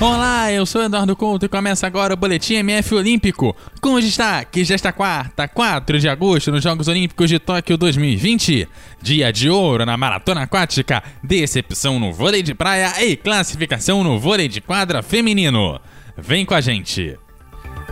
Olá, eu sou Eduardo Couto e começa agora o Boletim MF Olímpico, com destaque desta quarta, 4 de agosto, nos Jogos Olímpicos de Tóquio 2020. Dia de ouro na maratona aquática, decepção no vôlei de praia e classificação no vôlei de quadra feminino. Vem com a gente!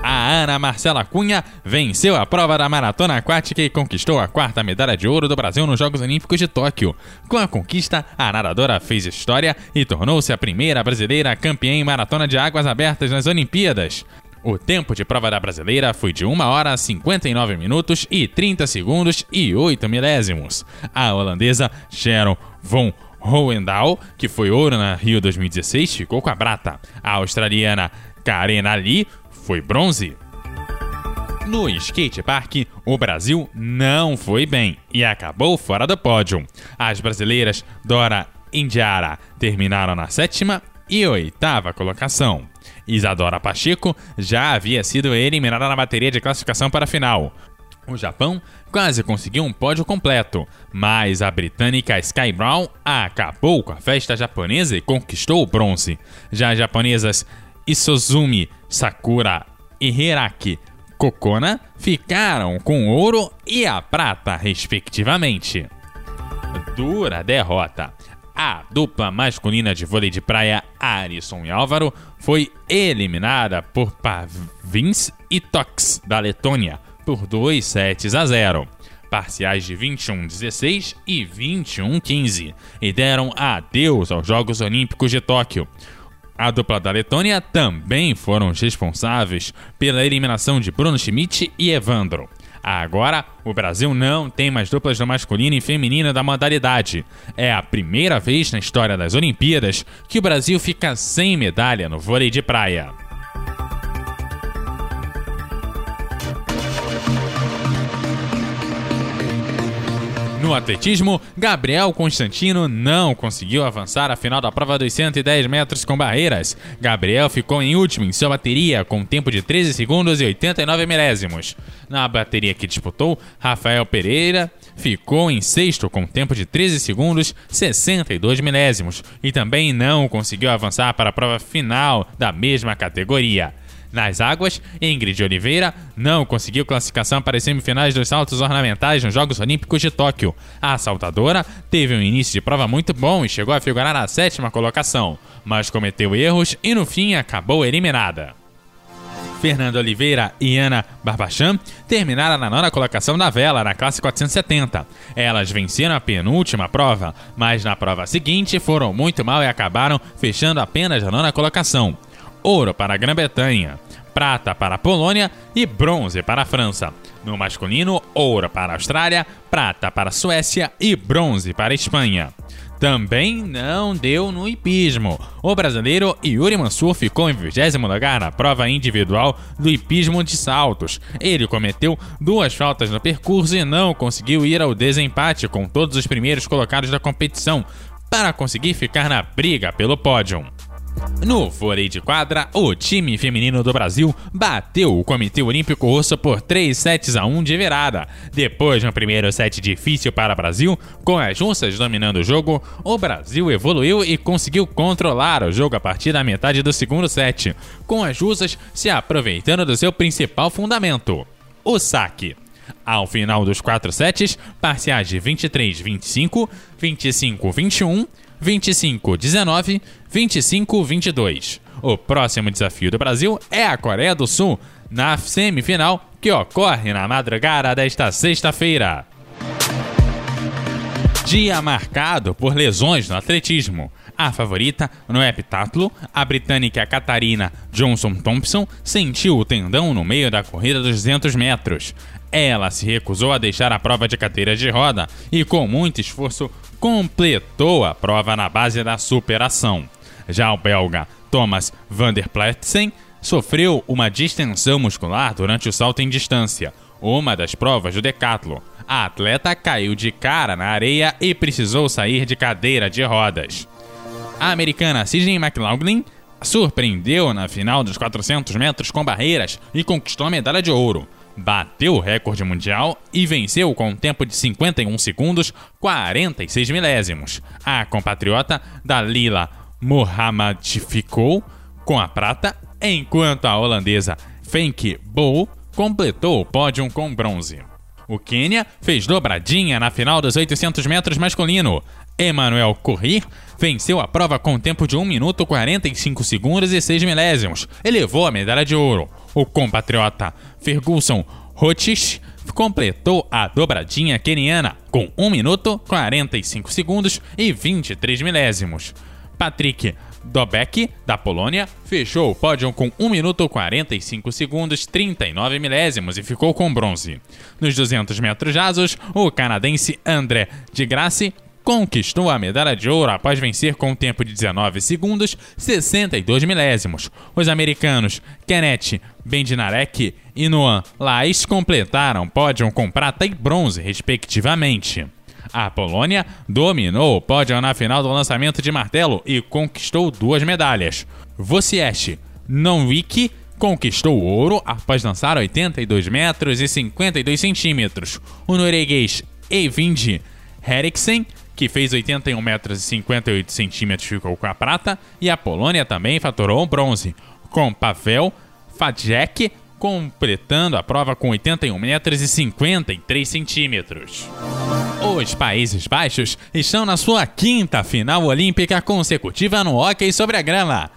A Ana Marcela Cunha venceu a prova da maratona aquática e conquistou a quarta medalha de ouro do Brasil nos Jogos Olímpicos de Tóquio. Com a conquista, a nadadora fez história e tornou-se a primeira brasileira campeã em maratona de águas abertas nas Olimpíadas. O tempo de prova da brasileira foi de 1 hora 59 minutos e 30 segundos e 8 milésimos. A holandesa Sharon von Hohendahl, que foi ouro na Rio 2016, ficou com a prata. A australiana Karen Ali foi bronze. No skate park, o Brasil não foi bem e acabou fora do pódio. As brasileiras Dora Indiara terminaram na sétima e oitava colocação. Isadora Pacheco já havia sido eliminada na bateria de classificação para a final. O Japão quase conseguiu um pódio completo, mas a britânica Sky Brown acabou com a festa japonesa e conquistou o bronze. Já as japonesas Isozumi Sakura e Hiraki Kokona ficaram com ouro e a prata, respectivamente. Dura derrota. A dupla masculina de vôlei de praia Arisson e Álvaro foi eliminada por Pavins e Tox, da Letônia, por 2 sets a 0 parciais de 21-16 e 21-15, e deram adeus aos Jogos Olímpicos de Tóquio. A dupla da Letônia também foram os responsáveis pela eliminação de Bruno Schmidt e Evandro. Agora, o Brasil não tem mais duplas do masculino e feminino da modalidade. É a primeira vez na história das Olimpíadas que o Brasil fica sem medalha no vôlei de praia. No atletismo, Gabriel Constantino não conseguiu avançar à final da prova dos 110 metros com barreiras. Gabriel ficou em último em sua bateria, com um tempo de 13 segundos e 89 milésimos. Na bateria que disputou, Rafael Pereira ficou em sexto com um tempo de 13 segundos 62 milésimos e também não conseguiu avançar para a prova final da mesma categoria. Nas águas, Ingrid Oliveira não conseguiu classificação para as semifinais dos saltos ornamentais nos Jogos Olímpicos de Tóquio. A saltadora teve um início de prova muito bom e chegou a figurar na sétima colocação, mas cometeu erros e no fim acabou eliminada. Fernanda Oliveira e Ana Barbachan terminaram na nona colocação da vela na classe 470. Elas venceram a penúltima prova, mas na prova seguinte foram muito mal e acabaram fechando apenas a nona colocação. Ouro para a Grã-Bretanha prata para a Polônia e bronze para a França. No masculino, ouro para a Austrália, prata para a Suécia e bronze para a Espanha. Também não deu no hipismo. O brasileiro Yuri Mansur ficou em 20 lugar na prova individual do hipismo de saltos. Ele cometeu duas faltas no percurso e não conseguiu ir ao desempate com todos os primeiros colocados da competição para conseguir ficar na briga pelo pódio. No vôlei de quadra, o time feminino do Brasil bateu o Comitê Olímpico Russo por 3 sets a 1 de virada. Depois de um primeiro set difícil para o Brasil, com as russas dominando o jogo, o Brasil evoluiu e conseguiu controlar o jogo a partir da metade do segundo set, com as russas se aproveitando do seu principal fundamento, o saque. Ao final dos quatro sets, parciais de 23-25, 25-21, 25-19, 25-22. O próximo desafio do Brasil é a Coreia do Sul, na semifinal que ocorre na madrugada desta sexta-feira. Dia marcado por lesões no atletismo. A favorita no heptatlo, a britânica Catarina Johnson Thompson, sentiu o tendão no meio da corrida dos 200 metros. Ela se recusou a deixar a prova de cadeira de roda e, com muito esforço, completou a prova na base da superação. Já o belga Thomas van der Pletsen sofreu uma distensão muscular durante o salto em distância, uma das provas do decatlo. A atleta caiu de cara na areia e precisou sair de cadeira de rodas. A americana Sidney McLaughlin surpreendeu na final dos 400 metros com barreiras e conquistou a medalha de ouro. Bateu o recorde mundial e venceu com um tempo de 51 segundos 46 milésimos. A compatriota Dalila Mohamed ficou com a prata, enquanto a holandesa Fenke Bol completou o pódio com bronze. O Quênia fez dobradinha na final dos 800 metros masculino. Emmanuel Corrir venceu a prova com tempo de 1 minuto 45 segundos e 6 milésimos e levou a medalha de ouro. O compatriota Ferguson Rotich completou a dobradinha queniana com 1 minuto 45 segundos e 23 milésimos. Patrick Dobek, da Polônia, fechou o pódio com 1 minuto 45 segundos 39 milésimos e ficou com bronze. Nos 200 metros rasos, o canadense André de Grasse conquistou a medalha de ouro após vencer com um tempo de 19 segundos 62 milésimos. Os americanos Kenneth Bendinarek e Noam Lais completaram pódio com prata e bronze, respectivamente. A Polônia dominou o pódio na final do lançamento de martelo e conquistou duas medalhas. Wojciech Nowicki conquistou o ouro após lançar 82 metros e 52 centímetros. O norueguês Eivind Heriksen que fez 81 metros e 58 centímetros, ficou com a prata, e a Polônia também faturou o bronze, com Pavel Fadjek completando a prova com 81 metros e 53 centímetros. Os Países Baixos estão na sua quinta final olímpica consecutiva no hóquei sobre a grama.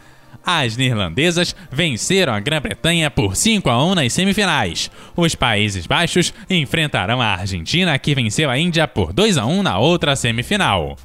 As neerlandesas venceram a Grã-Bretanha por 5 a 1 nas semifinais. Os Países Baixos enfrentarão a Argentina, que venceu a Índia por 2 a 1 na outra semifinal.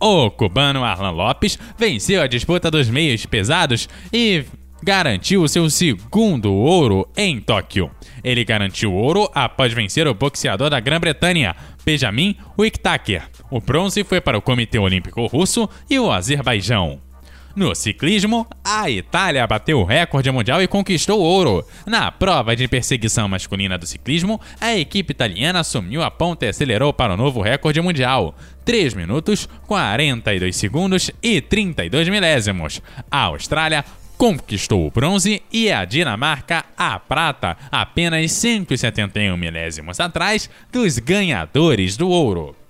O cubano Arlan Lopes venceu a disputa dos meios pesados e garantiu seu segundo ouro em Tóquio. Ele garantiu ouro após vencer o boxeador da Grã-Bretanha, Benjamin Wiktaker. O bronze foi para o Comitê Olímpico Russo e o Azerbaijão. No ciclismo, a Itália bateu o recorde mundial e conquistou ouro. Na prova de perseguição masculina do ciclismo, a equipe italiana assumiu a ponta e acelerou para o novo recorde mundial. 3 minutos, 42 segundos e 32 milésimos. A Austrália conquistou o bronze e a Dinamarca a prata, apenas 171 milésimos atrás dos ganhadores do ouro.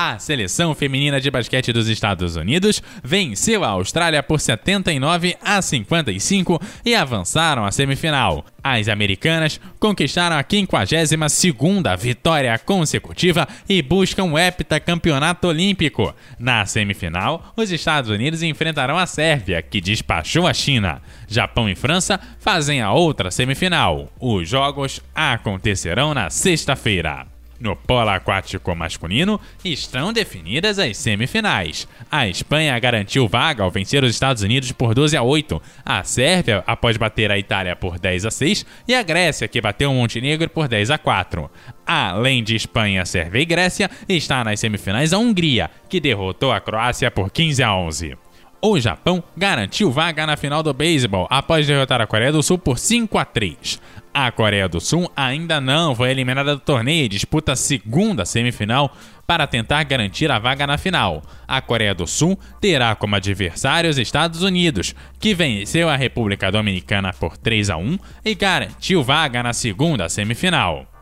A seleção feminina de basquete dos Estados Unidos venceu a Austrália por 79 a 55 e avançaram à semifinal. As americanas conquistaram a 52ª vitória consecutiva e buscam o heptacampeonato olímpico. Na semifinal, os Estados Unidos enfrentarão a Sérvia, que despachou a China. Japão e França fazem a outra semifinal. Os jogos acontecerão na sexta-feira. No polo aquático masculino, estão definidas as semifinais. A Espanha garantiu vaga ao vencer os Estados Unidos por 12 a 8, a Sérvia após bater a Itália por 10 a 6 e a Grécia que bateu o Montenegro por 10 a 4. Além de Espanha, Sérvia e Grécia, está nas semifinais a Hungria, que derrotou a Croácia por 15 a 11. O Japão garantiu vaga na final do beisebol após derrotar a Coreia do Sul por 5 a 3. A Coreia do Sul ainda não foi eliminada do torneio e disputa a segunda semifinal para tentar garantir a vaga na final. A Coreia do Sul terá como adversário os Estados Unidos, que venceu a República Dominicana por 3 a 1 e garantiu vaga na segunda semifinal.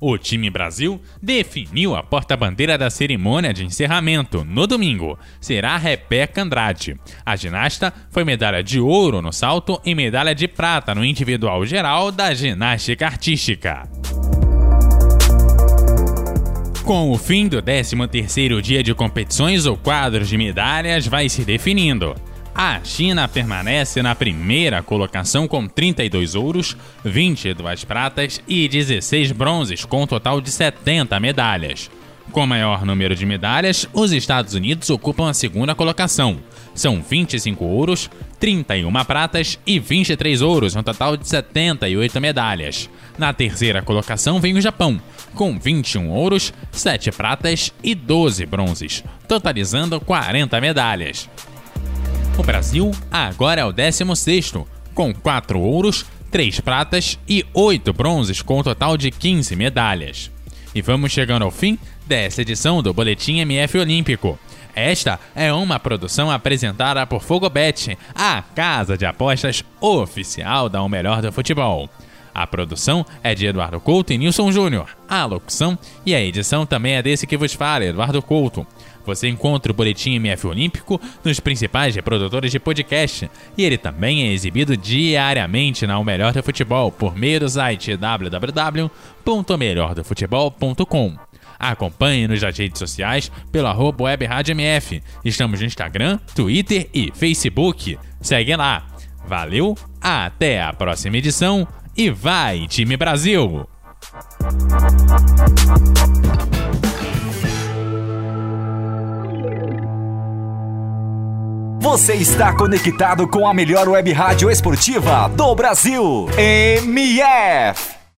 O time Brasil definiu a porta-bandeira da cerimônia de encerramento no domingo. Será Rebeca Andrade. A ginasta foi medalha de ouro no salto e medalha de prata no individual geral da ginástica artística. Com o fim do 13º dia de competições, o quadro de medalhas vai se definindo. A China permanece na primeira colocação com 32 ouros, 22 pratas e 16 bronzes, com um total de 70 medalhas. Com maior número de medalhas, os Estados Unidos ocupam a segunda colocação. São 25 ouros, 31 pratas e 23 ouros, um total de 78 medalhas. Na terceira colocação vem o Japão, com 21 ouros, 7 pratas e 12 bronzes, totalizando 40 medalhas. O Brasil agora é o 16º, com 4 ouros, 3 pratas e 8 bronzes, com um total de 15 medalhas. E vamos chegando ao fim desta edição do Boletim MF Olímpico. Esta é uma produção apresentada por Fogobet, a casa de apostas oficial da O Melhor do Futebol. A produção é de Eduardo Couto e Nilson Júnior. A locução e a edição também é desse que vos fala, Eduardo Couto. Você encontra o Boletim MF Olímpico nos principais reprodutores de podcast e ele também é exibido diariamente na O Melhor do Futebol por meio do site www.melhordofutebol.com. Acompanhe-nos nas redes sociais pelo arroba web Rádio MF. Estamos no Instagram, Twitter e Facebook. Segue lá. Valeu, até a próxima edição e vai, time Brasil! Você está conectado com a melhor web rádio esportiva do Brasil. MF.